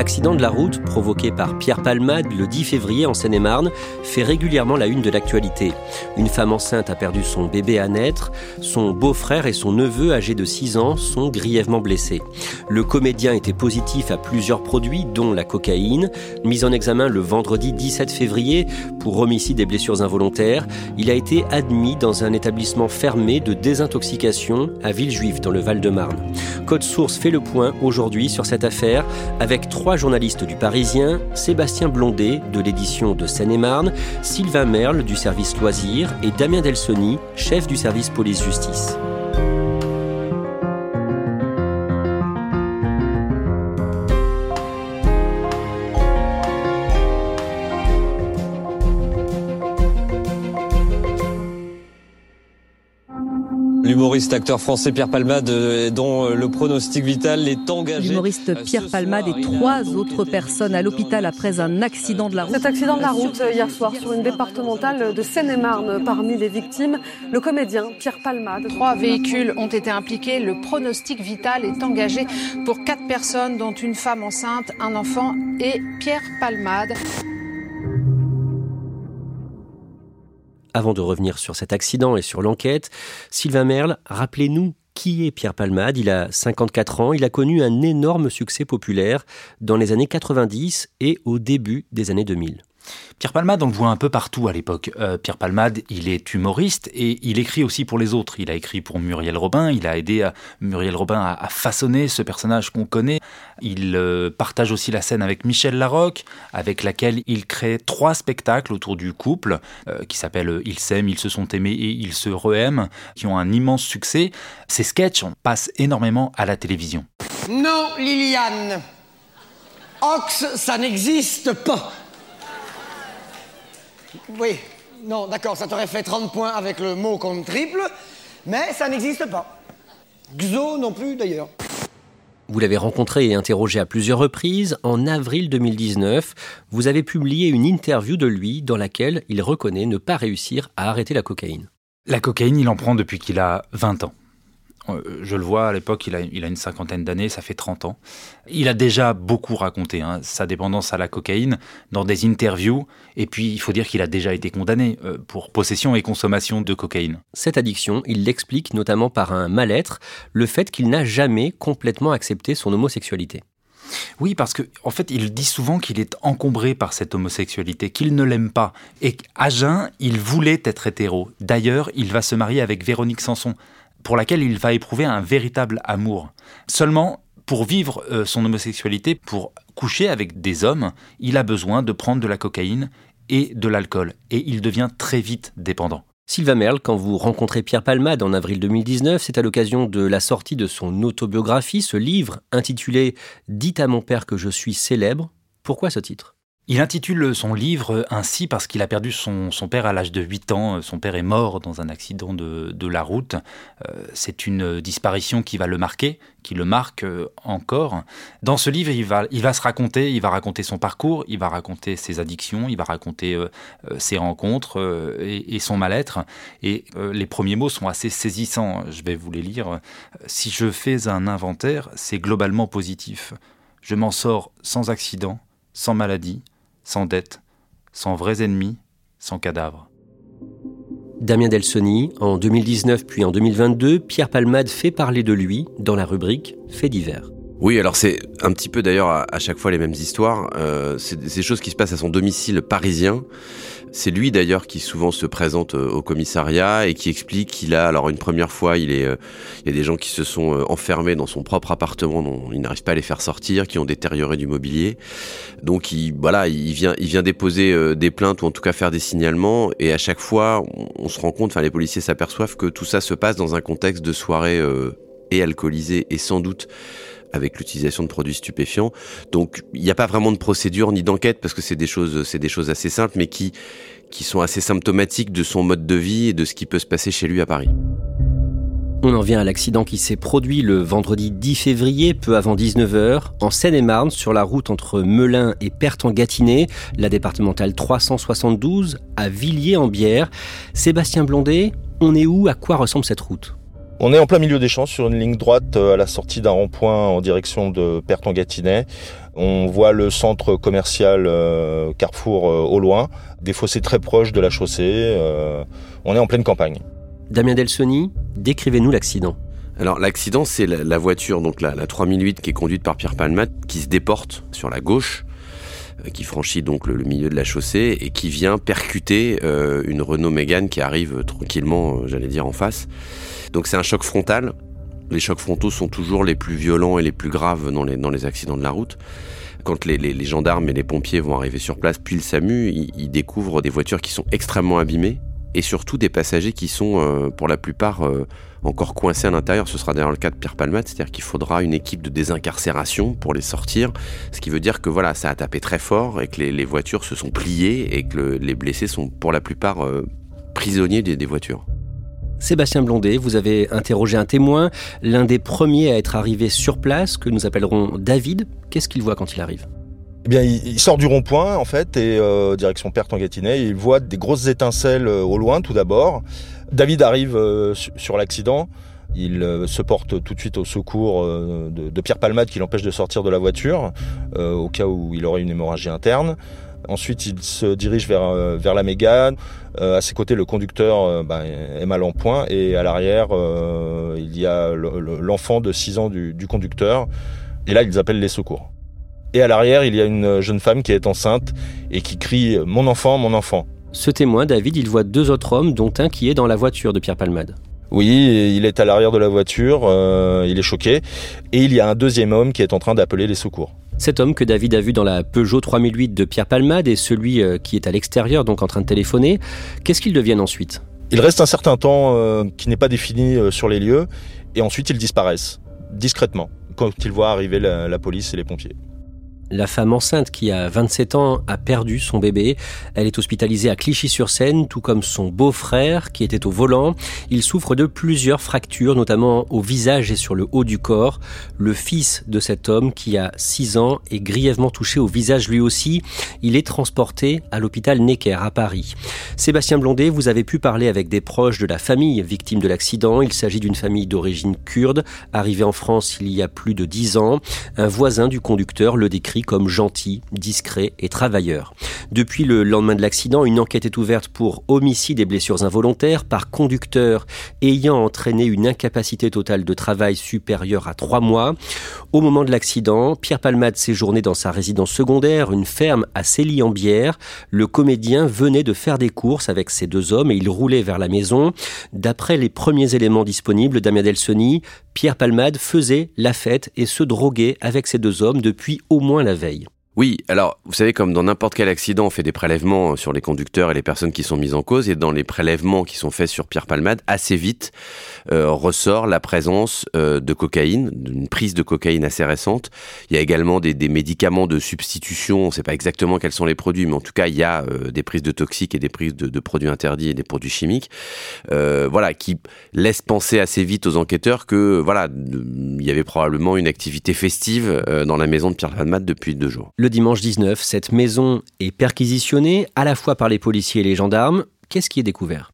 L'accident de la route provoqué par Pierre Palmade le 10 février en Seine-et-Marne fait régulièrement la une de l'actualité. Une femme enceinte a perdu son bébé à naître, son beau-frère et son neveu âgé de 6 ans sont grièvement blessés. Le comédien était positif à plusieurs produits dont la cocaïne, mis en examen le vendredi 17 février pour homicide et blessures involontaires. Il a été admis dans un établissement fermé de désintoxication à Villejuif dans le Val-de-Marne. Code Source fait le point aujourd'hui sur cette affaire avec trois journalistes du Parisien, Sébastien Blondet de l'édition de Seine-et-Marne, Sylvain Merle du service Loisirs et Damien Delsoni, chef du service police-justice. L'humoriste acteur français Pierre Palmade, euh, dont euh, le pronostic vital est engagé. L'humoriste euh, Pierre Palmade et trois autres personnes à l'hôpital après un accident de la route. Cet accident de la route hier soir sur une départementale de Seine-et-Marne. Parmi les victimes, le comédien Pierre Palmade. Trois véhicules ont été impliqués. Le pronostic vital est engagé pour quatre personnes, dont une femme enceinte, un enfant et Pierre Palmade. Avant de revenir sur cet accident et sur l'enquête, Sylvain Merle, rappelez-nous qui est Pierre Palmade. Il a 54 ans, il a connu un énorme succès populaire dans les années 90 et au début des années 2000. Pierre Palmade, on le voit un peu partout à l'époque. Euh, Pierre Palmade, il est humoriste et il écrit aussi pour les autres. Il a écrit pour Muriel Robin, il a aidé à, Muriel Robin à, façonner ce personnage qu'on connaît. Il euh, partage aussi la scène avec Michel Larocque, avec laquelle il crée trois spectacles autour du couple, euh, qui s'appellent Ils s'aiment, ils se sont aimés et ils se re-aiment, qui ont un immense succès. Ces sketchs passent énormément à la télévision. Non, Liliane Ox, ça n'existe pas oui, non, d'accord, ça t'aurait fait 30 points avec le mot comme triple, mais ça n'existe pas. Xo non plus d'ailleurs. Vous l'avez rencontré et interrogé à plusieurs reprises. En avril 2019, vous avez publié une interview de lui dans laquelle il reconnaît ne pas réussir à arrêter la cocaïne. La cocaïne, il en prend depuis qu'il a 20 ans. Euh, je le vois à l'époque, il a, une cinquantaine d'années, ça fait 30 ans. Il a déjà beaucoup raconté hein, sa dépendance à la cocaïne dans des interviews. Et puis, il faut dire qu'il a déjà été condamné euh, pour possession et consommation de cocaïne. Cette addiction, il l'explique notamment par un mal-être, le fait qu'il n'a jamais complètement accepté son homosexualité. Oui, parce qu'en en fait, il dit souvent qu'il est encombré par cette homosexualité, qu'il ne l'aime pas. Et à jeun, il voulait être hétéro. D'ailleurs, il va se marier avec Véronique Sanson, pour laquelle il va éprouver un véritable amour. Seulement, pour vivre euh, son homosexualité, pour coucher avec des hommes, il a besoin de prendre de la cocaïne et de l'alcool. Et il devient très vite dépendant. Sylvain Merle, quand vous rencontrez Pierre Palmade en avril 2019, c'est à l'occasion de la sortie de son autobiographie, ce livre intitulé Dites à mon père que je suis célèbre. Pourquoi ce titre? Il intitule son livre ainsi parce qu'il a perdu son, père à l'âge de 8 ans. Son père est mort dans un accident de, la route. Euh, c'est une disparition qui va le marquer, qui le marque euh, encore. Dans ce livre, il va, se raconter, il va raconter son parcours, il va raconter ses addictions, il va raconter euh, ses rencontres et, et, son mal-être. Et les premiers mots sont assez saisissants. Je vais vous les lire. Si je fais un inventaire, c'est globalement positif. Je m'en sors sans accident, sans maladie sans dette, sans vrais ennemis, sans cadavres. Damien Delsoni, en 2019 puis en 2022, Pierre Palmade fait parler de lui dans la rubrique Faits divers. Oui, alors c'est un petit peu d'ailleurs à, chaque fois les mêmes histoires. Euh, c'est des choses qui se passent à son domicile parisien. C'est lui d'ailleurs qui souvent se présente euh, au commissariat et qui explique qu'il a, alors une première fois, il, est, euh, y a des gens qui se sont euh, enfermés dans son propre appartement dont il n'arrive pas à les faire sortir, qui ont détérioré du mobilier. Donc il, voilà, il vient, il vient déposer des plaintes ou en tout cas faire des signalements et à chaque fois, on, se rend compte, enfin les policiers s'aperçoivent que tout ça se passe dans un contexte de soirée et alcoolisée et sans doute avec l'utilisation de produits stupéfiants. Donc il n'y a pas vraiment de procédure ni d'enquête parce que c'est des choses, c'est des choses assez simples, mais qui sont assez symptomatiques de son mode de vie et de ce qui peut se passer chez lui à Paris. On en vient à l'accident qui s'est produit le vendredi 10 février, peu avant 19h, en Seine-et-Marne, sur la route entre Melun et Perth-en-Gâtinais, la départementale 372, à Villiers-en-Bière. Sébastien Blondet, on est où? À quoi ressemble cette route? On est en plein milieu des champs sur une ligne droite euh, à la sortie d'un rond-point en direction de Perton-Gâtinais. On voit le centre commercial euh, Carrefour euh, au loin, des fossés très proches de la chaussée. on est en pleine campagne. Damien Delsoni, décrivez-nous l'accident. Alors l'accident, c'est la, voiture, donc la, la 3008 qui est conduite par Pierre Palmat, qui se déporte sur la gauche qui franchit donc le, milieu de la chaussée et qui vient percuter une Renault Mégane qui arrive tranquillement, j'allais dire, en face. Donc c'est un choc frontal. Les chocs frontaux sont toujours les plus violents et les plus graves dans les, accidents de la route. Quand les, les, gendarmes et les pompiers vont arriver sur place, puis le SAMU, ils, découvrent des voitures qui sont extrêmement abîmées et surtout des passagers qui sont euh, pour la plupart euh, encore coincés à l'intérieur. Ce sera d'ailleurs le cas de Pierre Palmat, c'est-à-dire qu'il faudra une équipe de désincarcération pour les sortir, ce qui veut dire que voilà, ça a tapé très fort et que les, voitures se sont pliées et que les blessés sont pour la plupart euh, prisonniers des voitures. Sébastien Blondet, vous avez interrogé un témoin, l'un des premiers à être arrivé sur place, que nous appellerons David. Qu'est-ce qu'il voit quand il arrive? Eh bien, il, sort du rond-point en fait et euh, direction en Gâtinais. Il voit des grosses étincelles euh, au loin tout d'abord. David arrive euh, sur l'accident. Il se porte tout de suite au secours de, Pierre Palmade qui l'empêche de sortir de la voiture au cas où il aurait une hémorragie interne. Ensuite, il se dirige vers, vers la Mégane. Euh, à ses côtés, le conducteur euh, ben, est mal en point et à l'arrière, euh, il y a l'enfant de 6 ans du, conducteur. Et là, ils appellent les secours. Et à l'arrière, il y a une jeune femme qui est enceinte et qui crie ⁇ Mon enfant, mon enfant !⁇ Ce témoin, David, il voit deux autres hommes, dont un qui est dans la voiture de Pierre Palmade. Oui, il est à l'arrière de la voiture, il est choqué, et il y a un deuxième homme qui est en train d'appeler les secours. Cet homme que David a vu dans la Peugeot 3008 de Pierre Palmade et celui euh, qui est à l'extérieur, donc en train de téléphoner, qu'est-ce qu'ils deviennent ensuite? Il reste un certain temps euh, qui n'est pas défini euh, sur les lieux et ensuite ils disparaissent discrètement quand ils voient arriver la police et les pompiers. La femme enceinte qui a 27 ans a perdu son bébé. Elle est hospitalisée à Clichy-sur-Seine, tout comme son beau-frère qui était au volant. Il souffre de plusieurs fractures, notamment au visage et sur le haut du corps. Le fils de cet homme qui a 6 ans est grièvement touché au visage lui aussi. Il est transporté à l'hôpital Necker à Paris. Sébastien Blondet, vous avez pu parler avec des proches de la famille victime de l'accident. Il s'agit d'une famille d'origine kurde, arrivée en France il y a plus de 10 ans. Un voisin du conducteur le décrit comme gentil, discret et travailleur. Depuis le lendemain de l'accident, une enquête est ouverte pour homicide et blessures involontaires par conducteur ayant entraîné une incapacité totale de travail supérieure à trois mois. Au moment de l'accident, Pierre Palmade séjournait dans sa résidence secondaire, une ferme à Célie-en-Bière. Le comédien venait de faire des courses avec ses deux hommes et il roulait vers la maison. D'après les premiers éléments disponibles, Damien Delsoni, Pierre Palmade faisait la fête et se droguait avec ses deux hommes depuis au moins la veille. Oui, alors vous savez, comme dans n'importe quel accident, on fait des prélèvements sur les conducteurs et les personnes qui sont mises en cause, et dans les prélèvements qui sont faits sur Pierre Palmade, assez vite euh, ressort la présence euh, de cocaïne, d'une prise de cocaïne assez récente. Il y a également des, des médicaments de substitution, on ne sait pas exactement quels sont les produits, mais en tout cas, il y a euh, des prises de toxiques et des prises de, produits interdits et des produits chimiques, euh, voilà, qui laissent penser assez vite aux enquêteurs que voilà, il y avait probablement une activité festive euh, dans la maison de Pierre Palmade depuis deux jours. Le dimanche 19, cette maison est perquisitionnée à la fois par les policiers et les gendarmes. Qu'est-ce qui est découvert?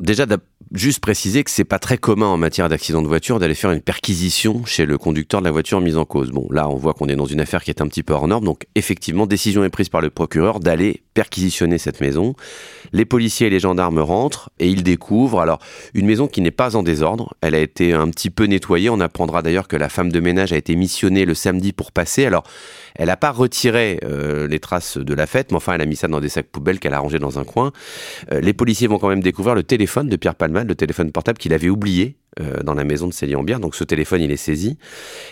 Déjà, juste préciser que c'est pas très commun en matière d'accident de voiture d'aller faire une perquisition chez le conducteur de la voiture mise en cause. Bon, là, on voit qu'on est dans une affaire qui est un petit peu hors norme, donc effectivement, décision est prise par le procureur d'aller perquisitionner cette maison. Les policiers et les gendarmes rentrent et ils découvrent alors une maison qui n'est pas en désordre. Elle a été un petit peu nettoyée. On apprendra d'ailleurs que la femme de ménage a été missionnée le samedi pour passer. Alors, elle n'a pas retiré euh, les traces de la fête, mais enfin, elle a mis ça dans des sacs poubelles qu'elle a rangés dans un coin. Euh, les policiers vont quand même découvrir le téléphone de Pierre le téléphone portable qu'il avait oublié euh, dans la maison de Célie Ambière. Donc ce téléphone, il est saisi.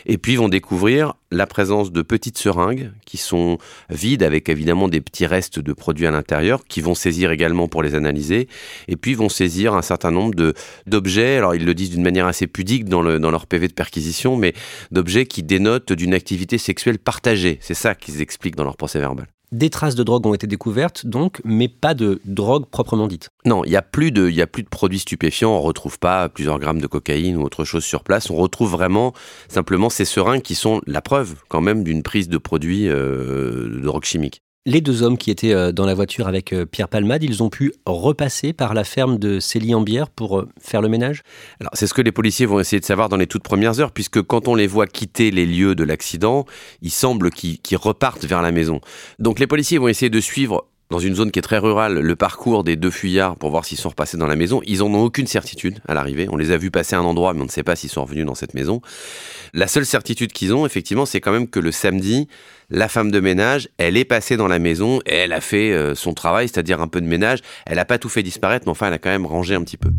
Et puis ils vont découvrir la présence de petites seringues qui sont vides avec évidemment des petits restes de produits à l'intérieur qui vont saisir également pour les analyser. Et puis ils vont saisir un certain nombre d'objets. Alors ils le disent d'une manière assez pudique dans, dans leur PV de perquisition, mais d'objets qui dénotent d'une activité sexuelle partagée. C'est ça qu'ils expliquent dans leur procès verbal. Des traces de drogue ont été découvertes, donc, mais pas de drogue proprement dite. Non, il n'y a, plus de- y a plus de produits stupéfiants, on ne retrouve pas plusieurs grammes de cocaïne ou autre chose sur place, on retrouve vraiment simplement ces seringues qui sont la preuve quand même d'une prise de produits euh, de drogue chimique. Les deux hommes qui étaient euh, dans la voiture avec euh, Pierre Palmade, ils ont pu repasser par la ferme de Célie Ambière pour euh, faire le ménage? Alors c'est ce que les policiers vont essayer de savoir dans les toutes premières heures, puisque quand on les voit quitter les lieux de l'accident, il semble qu'ils repartent vers la maison. Donc les policiers vont essayer de suivre dans une zone qui est très rurale, le parcours des deux fuyards pour voir s'ils sont repassés dans la maison. Ils en ont aucune certitude à l'arrivée. On les a vus passer à un endroit, mais on ne sait pas s'ils sont revenus dans cette maison. La seule certitude qu'ils ont, effectivement, c'est quand même que le samedi, la femme de ménage, elle est passée dans la maison et elle a fait euh, son travail, c'est-à-dire un peu de ménage. Elle n'a pas tout fait disparaître, mais enfin, elle a quand même rangé un petit peu.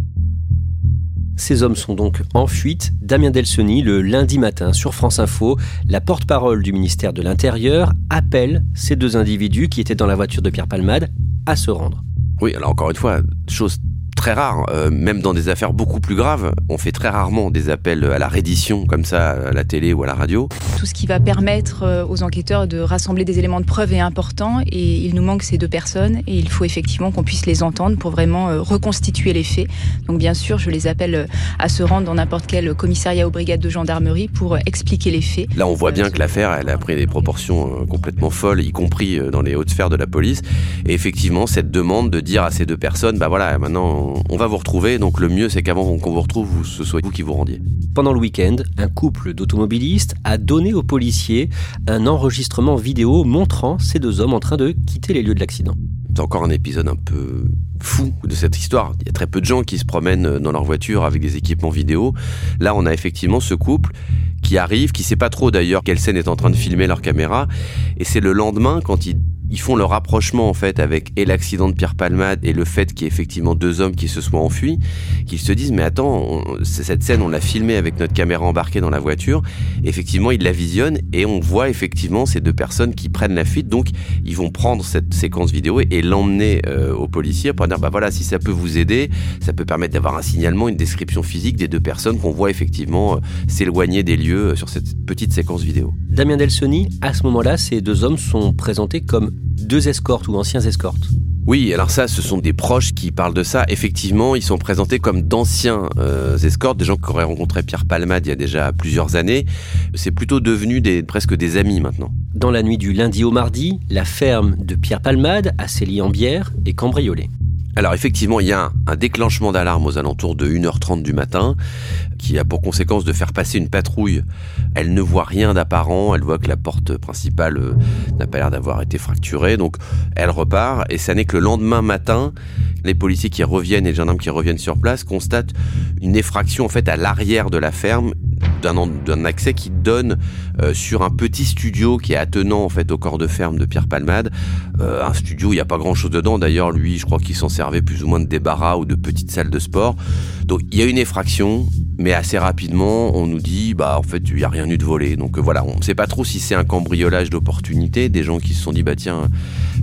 Ces hommes sont donc en fuite. Damien Delsoni, le lundi matin sur France Info, la porte-parole du ministère de l'Intérieur, appelle ces deux individus qui étaient dans la voiture de Pierre Palmade à se rendre. Oui, alors encore une fois, chose très rare, euh, même dans des affaires beaucoup plus graves, on fait très rarement des appels à la reddition comme ça à la télé ou à la radio. Tout ce qui va permettre euh, aux enquêteurs de rassembler des éléments de preuve est important et il nous manque ces deux personnes et il faut effectivement qu'on puisse les entendre pour vraiment euh, reconstituer les faits. Donc bien sûr, je les appelle à se rendre dans n'importe quel commissariat ou brigade de gendarmerie pour expliquer les faits. Là, on voit bien que l'affaire, elle a pris des proportions complètement folles, y compris dans les hautes sphères de la police. Et effectivement, cette demande de dire à ces deux personnes, bah voilà, maintenant, on- on va vous retrouver. Donc le mieux, c'est qu'avant qu'on vous retrouve, vous- ce soit vous qui vous rendiez. Pendant le week-end, un couple d'automobilistes a donné aux policiers un enregistrement vidéo montrant ces deux hommes en train de quitter les lieux de l'accident. C'est encore un épisode un peu fou de cette histoire. Il y a très peu de gens qui se promènent dans leur voiture avec des équipements vidéo. Là, on a effectivement ce couple qui arrive, qui sait pas trop d'ailleurs quelle scène est en train de filmer leur caméra. Et c'est le lendemain, quand ils, ils font le rapprochement en fait avec et l'accident de Pierre Palmade et le fait qu'il y ait effectivement deux hommes qui se soient enfuis, qu'ils se disent mais attends, on- cette scène on l'a filmée avec notre caméra embarquée dans la voiture. Effectivement, ils la visionnent et on voit effectivement ces deux personnes qui prennent la fuite. Donc, ils vont prendre cette séquence vidéo et, et l'emmener euh, aux policiers pour dire bah voilà, si ça peut vous aider, ça peut permettre d'avoir un signalement, une description physique des deux personnes qu'on voit effectivement euh, s'éloigner des lieux euh, sur cette petite séquence vidéo. Damien Delsoni, à ce moment-là, ces deux hommes sont présentés comme deux escortes ou anciens escortes. Oui, alors ça, ce sont des proches qui parlent de ça. Effectivement, ils sont présentés comme d'anciens euh, escortes, des gens qui auraient rencontré Pierre Palmade il y a déjà plusieurs années. C'est plutôt devenu des, presque des amis maintenant. Dans la nuit du lundi au mardi, la ferme de Pierre Palmade à Célie-en-Bière est cambriolée. Alors effectivement, il y a un, déclenchement d'alarme aux alentours de 1h30 du matin qui a pour conséquence de faire passer une patrouille. Elle ne voit rien d'apparent, elle voit que la porte principale euh, n'a pas l'air d'avoir été fracturée, donc elle repart et ça n'est que le lendemain matin, les policiers qui reviennent et les gendarmes qui reviennent sur place constatent une effraction en fait à l'arrière de la ferme d'un accès qui donne euh, sur un petit studio qui est attenant en fait au corps de ferme de Pierre Palmade. Euh, un studio, il n'y a pas grand chose dedans. D'ailleurs, lui, je crois qu'il s'en sert servait plus ou moins de débarras ou de petites salles de sport. Donc il y a une effraction, mais assez rapidement, on nous dit, bah en fait, il n'y a rien eu de volé. Donc euh, voilà, on ne sait pas trop si c'est un cambriolage d'opportunité, des gens qui se sont dit, bah tiens,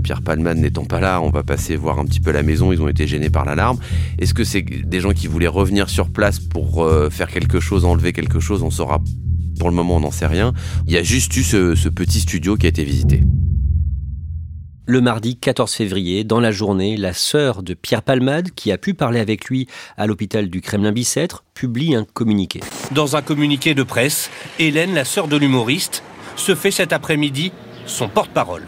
Pierre Palman n'étant pas là, on va passer voir un petit peu la maison, ils ont été gênés par l'alarme. Est-ce que c'est des gens qui voulaient revenir sur place pour euh, faire quelque chose, enlever quelque chose? On saura pour le moment, on n'en sait rien. Il y a juste eu ce, petit studio qui a été visité. Le mardi 14 février, dans la journée, la sœur de Pierre Palmade, qui a pu parler avec lui à l'hôpital du Kremlin-Bicêtre, publie un communiqué. Dans un communiqué de presse, Hélène, la sœur de l'humoriste, se fait cet après-midi son porte-parole.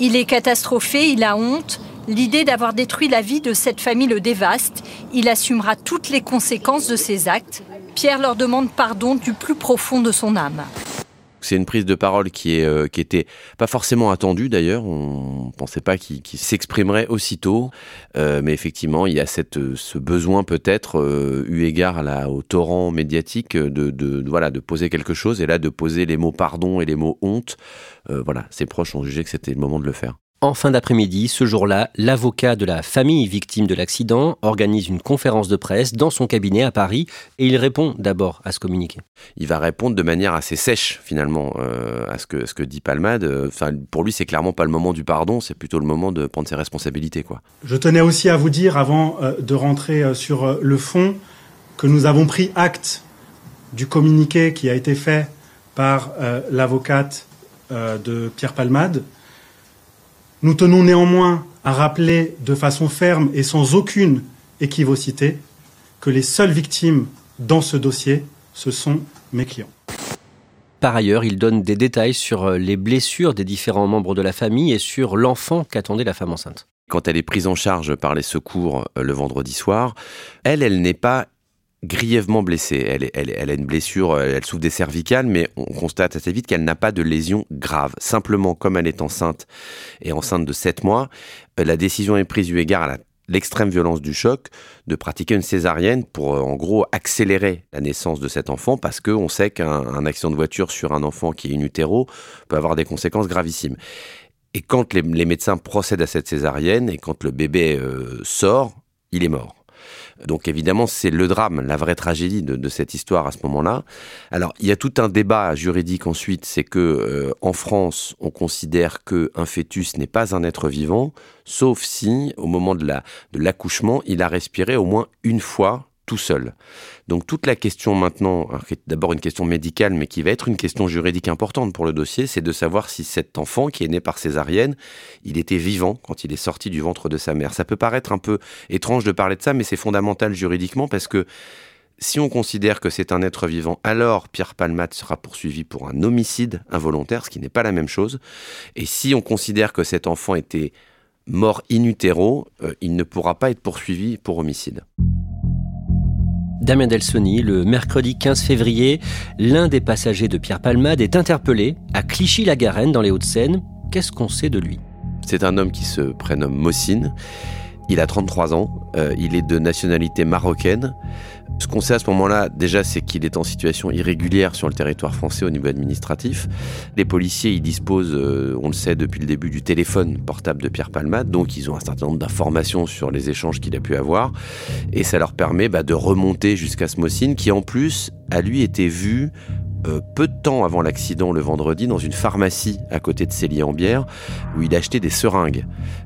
Il est catastrophé, il a honte. L'idée d'avoir détruit la vie de cette famille le dévaste. Il assumera toutes les conséquences de ses actes. Pierre leur demande pardon du plus profond de son âme. C'est une prise de parole qui, est, euh, qui était pas forcément attendue d'ailleurs. On pensait pas qu'il s'exprimerait aussitôt. Euh, mais effectivement, il y a cette, ce besoin peut-être, euh, eu égard au torrent médiatique, de, de, voilà, de poser quelque chose. Et là, de poser les mots pardon et les mots honte. voilà, ses proches ont jugé que c'était le moment de le faire. En fin d'après-midi, ce jour-là, l'avocat de la famille victime de l'accident organise une conférence de presse dans son cabinet à Paris et il répond d'abord à ce communiqué. Il va répondre de manière assez sèche finalement euh, à ce que, ce que dit Palmade. Enfin, pour lui, c'est clairement pas le moment du pardon, c'est plutôt le moment de prendre ses responsabilités. Quoi. Je tenais aussi à vous dire, avant euh, de rentrer euh, sur le fond, que nous avons pris acte du communiqué qui a été fait par l'avocate de Pierre Palmade nous tenons néanmoins à rappeler de façon ferme et sans aucune équivocité que les seules victimes dans ce dossier, ce sont mes clients. Par ailleurs, il donne des détails sur euh, les blessures des différents membres de la famille et sur l'enfant qu'attendait la femme enceinte. Quand elle est prise en charge par les secours euh, le vendredi soir, elle, elle n'est pas grièvement blessée. Elle, a une blessure, euh, elle souffre des cervicales, mais on constate assez vite qu'elle n'a pas de lésion grave. Simplement, comme elle est enceinte et enceinte de 7 mois, euh, la décision est prise eu égard à l'extrême violence du choc de pratiquer une césarienne pour euh, en gros accélérer la naissance de cet enfant parce qu'on sait qu'un accident de voiture sur un enfant qui est in utero peut avoir des conséquences gravissimes. Et quand les, médecins procèdent à cette césarienne et quand le bébé sort, il est mort. Donc évidemment, c'est le drame, la vraie tragédie de, cette histoire à ce moment-là. Alors, il y a tout un débat juridique ensuite, c'est que euh, en France, on considère que un fœtus n'est pas un être vivant, sauf si, au moment de l'accouchement, il a respiré au moins une fois tout seul. Donc toute la question maintenant, d'abord une question médicale, mais qui va être une question juridique importante pour le dossier, c'est de savoir si cet enfant qui est né par césarienne, il était vivant quand il est sorti du ventre de sa mère. Ça peut paraître un peu étrange de parler de ça, mais c'est fondamental juridiquement parce que si on considère que c'est un être vivant, alors Pierre Palmat sera poursuivi pour un homicide involontaire, ce qui n'est pas la même chose. Et si on considère que cet enfant était mort in utero, euh, il ne pourra pas être poursuivi pour homicide. Damien Delsoni, le mercredi 15 février, l'un des passagers de Pierre Palmade est interpellé à Clichy-la-Garenne dans les Hauts-de-Seine. Qu'est-ce qu'on sait de lui? C'est un homme qui se prénomme Mossine. Il a 33 ans, euh, il est de nationalité marocaine. Ce qu'on sait à ce moment-là, déjà, c'est qu'il est en situation irrégulière sur le territoire français au niveau administratif. Les policiers, ils disposent, euh, on le sait depuis le début, du téléphone portable de Pierre Palmade, donc ils ont un certain nombre d'informations sur les échanges qu'il a pu avoir, et ça leur permet bah, de remonter jusqu'à Smocine, qui en plus a lui été vu euh, peu de temps avant l'accident le vendredi dans une pharmacie à côté de Célie-en-Bière où il achetait des seringues.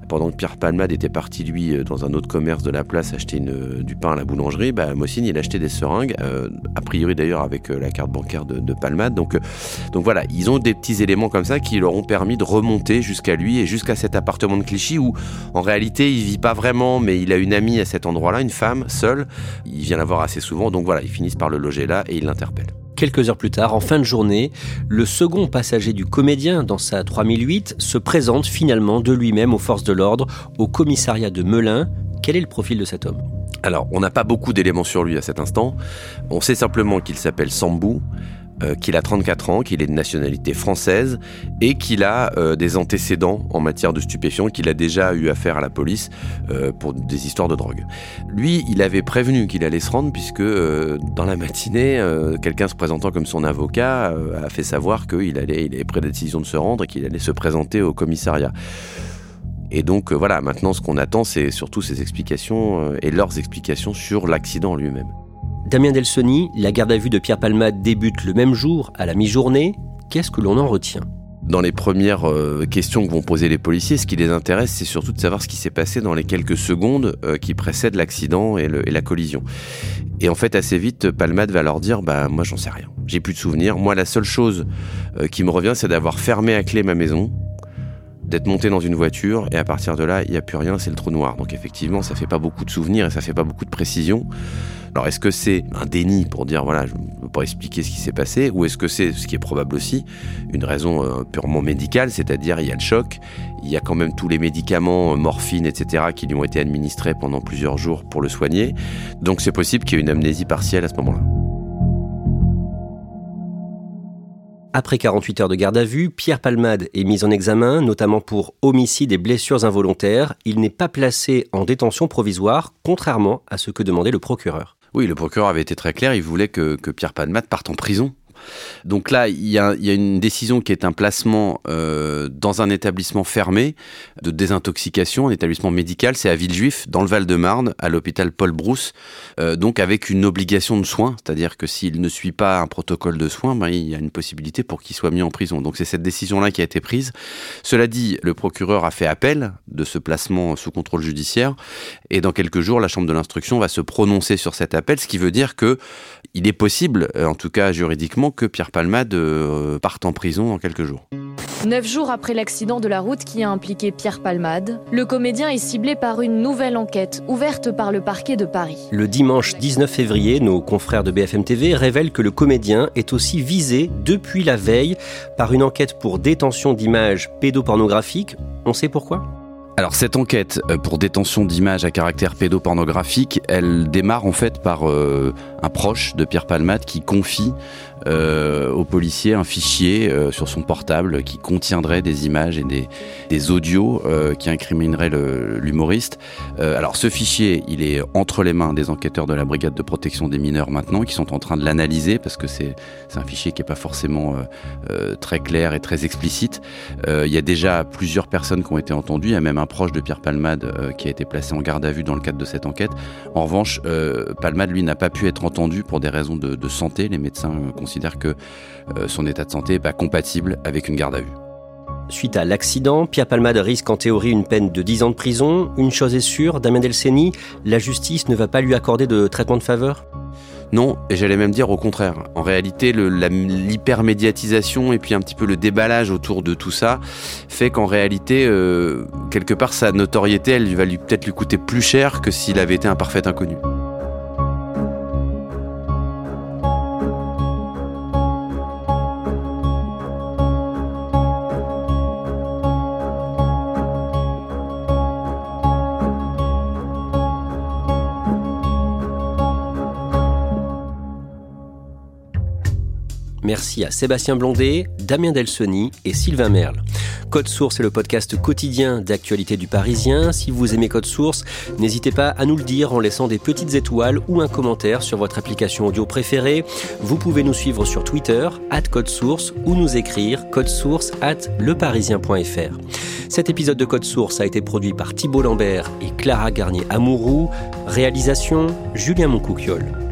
Pendant que Pierre Palmade était parti lui euh, dans un autre commerce de la place acheter une, du pain à la boulangerie, bah, Mossine il achetait des seringues, euh, a priori d'ailleurs avec la carte bancaire de, de Palmade. Donc, donc voilà, ils ont des petits éléments comme ça qui leur ont permis de remonter jusqu'à lui et jusqu'à cet appartement de Clichy où en réalité il vit pas vraiment mais il a une amie à cet endroit-là, une femme seule. Il vient la voir assez souvent donc voilà, ils finissent par le loger là et ils l'interpellent. Quelques heures plus tard, en fin de journée, le second passager du comédien dans sa 3008 se présente finalement de lui-même aux forces de l'ordre au commissariat de Melun. Quel est le profil de cet homme? Alors, on n'a pas beaucoup d'éléments sur lui à cet instant. On sait simplement qu'il s'appelle Sambou, euh, qu'il a 34 ans, qu'il est de nationalité française et qu'il a euh, des antécédents en matière de stupéfiants, qu'il a déjà eu affaire à la police euh, pour des histoires de drogue. Lui, il avait prévenu qu'il allait se rendre puisque dans la matinée, quelqu'un se présentant comme son avocat a fait savoir qu'il allait, il avait pris la décision de se rendre et qu'il allait se présenter au commissariat. Et donc voilà, maintenant ce qu'on attend, c'est surtout ces explications et leurs explications sur l'accident lui-même. Damien Delsoni, la garde à vue de Pierre Palmade débute le même jour, à la mi-journée. Qu'est-ce que l'on en retient? Dans les premières euh, questions que vont poser les policiers, ce qui les intéresse, c'est surtout de savoir ce qui s'est passé dans les quelques secondes euh, qui précèdent l'accident et, la collision. Et en fait, assez vite, Palmade va leur dire, bah moi j'en sais rien, j'ai plus de souvenirs. Moi, la seule chose euh, qui me revient, c'est d'avoir fermé à clé ma maison, d'être monté dans une voiture, et à partir de là, il n'y a plus rien, c'est le trou noir. Donc effectivement, ça fait pas beaucoup de souvenirs et ça fait pas beaucoup de précision. Alors est-ce que c'est un déni pour dire voilà, je ne peux pas expliquer ce qui s'est passé, ou est-ce que c'est, ce qui est probable aussi, une raison euh, purement médicale, c'est-à-dire il y a le choc, il y a quand même tous les médicaments, euh, morphine, etc., qui lui ont été administrés pendant plusieurs jours pour le soigner, donc c'est possible qu'il y ait une amnésie partielle à ce moment-là. Après 48 heures de garde à vue, Pierre Palmade est mis en examen, notamment pour homicide et blessures involontaires. Il n'est pas placé en détention provisoire, contrairement à ce que demandait le procureur. Oui, le procureur avait été très clair, il voulait que, Pierre Palmade parte en prison donc là, il y a, une décision qui est un placement euh, dans un établissement fermé de désintoxication, un établissement médical, c'est à Villejuif, dans le Val-de-Marne, à l'hôpital Paul Brousse, euh, donc avec une obligation de soins, c'est-à-dire que s'il ne suit pas un protocole de soins, ben, il y a une possibilité pour qu'il soit mis en prison. Donc c'est cette décision-là qui a été prise. Cela dit, le procureur a fait appel de ce placement sous contrôle judiciaire, et dans quelques jours, la Chambre de l'instruction va se prononcer sur cet appel, ce qui veut dire que il est possible, en tout cas juridiquement, que Pierre Palmade euh, parte en prison dans quelques jours. Neuf jours après l'accident de la route qui a impliqué Pierre Palmade, le comédien est ciblé par une nouvelle enquête ouverte par le parquet de Paris. Le dimanche 19 février, nos confrères de BFM TV révèlent que le comédien est aussi visé depuis la veille par une enquête pour détention d'images pédopornographiques. On sait pourquoi? Alors cette enquête euh, pour détention d'images à caractère pédopornographique, elle démarre en fait par euh, un proche de Pierre Palmade qui confie euh, au policier un fichier euh, sur son portable qui contiendrait des images et des, des audios qui incrimineraient l'humoriste. alors ce fichier, il est entre les mains des enquêteurs de la brigade de protection des mineurs maintenant, qui sont en train de l'analyser parce que c'est un fichier qui est pas forcément très clair et très explicite. il y a déjà plusieurs personnes qui ont été entendues, y a même proche de Pierre Palmade qui a été placé en garde à vue dans le cadre de cette enquête. En revanche, Palmade, lui, n'a pas pu être entendu pour des raisons de, de santé. Les médecins considère que euh, son état de santé n'est pas compatible avec une garde à vue. Suite à l'accident, Pierre Palmade risque en théorie une peine de 10 ans de prison. Une chose est sûre, Damien Delceni, la justice ne va pas lui accorder de traitement de faveur? Non, et j'allais même dire au contraire. En réalité, l'hypermédiatisation et puis un petit peu le déballage autour de tout ça fait qu'en réalité, euh, quelque part, sa notoriété, elle va peut-être lui coûter plus cher que s'il avait été un parfait inconnu. Merci à Sébastien Blondet, Damien Delsoni et Sylvain Merle. Code Source est le podcast quotidien d'actualité du Parisien. Si vous aimez Code Source, n'hésitez pas à nous le dire en laissant des petites étoiles ou un commentaire sur votre application audio préférée. Vous pouvez nous suivre sur Twitter, at Code Source, ou nous écrire source at leparisien.fr. Cet épisode de Code Source a été produit par Thibault Lambert et Clara Garnier-Amouroux. Réalisation, Julien Moncouquiole.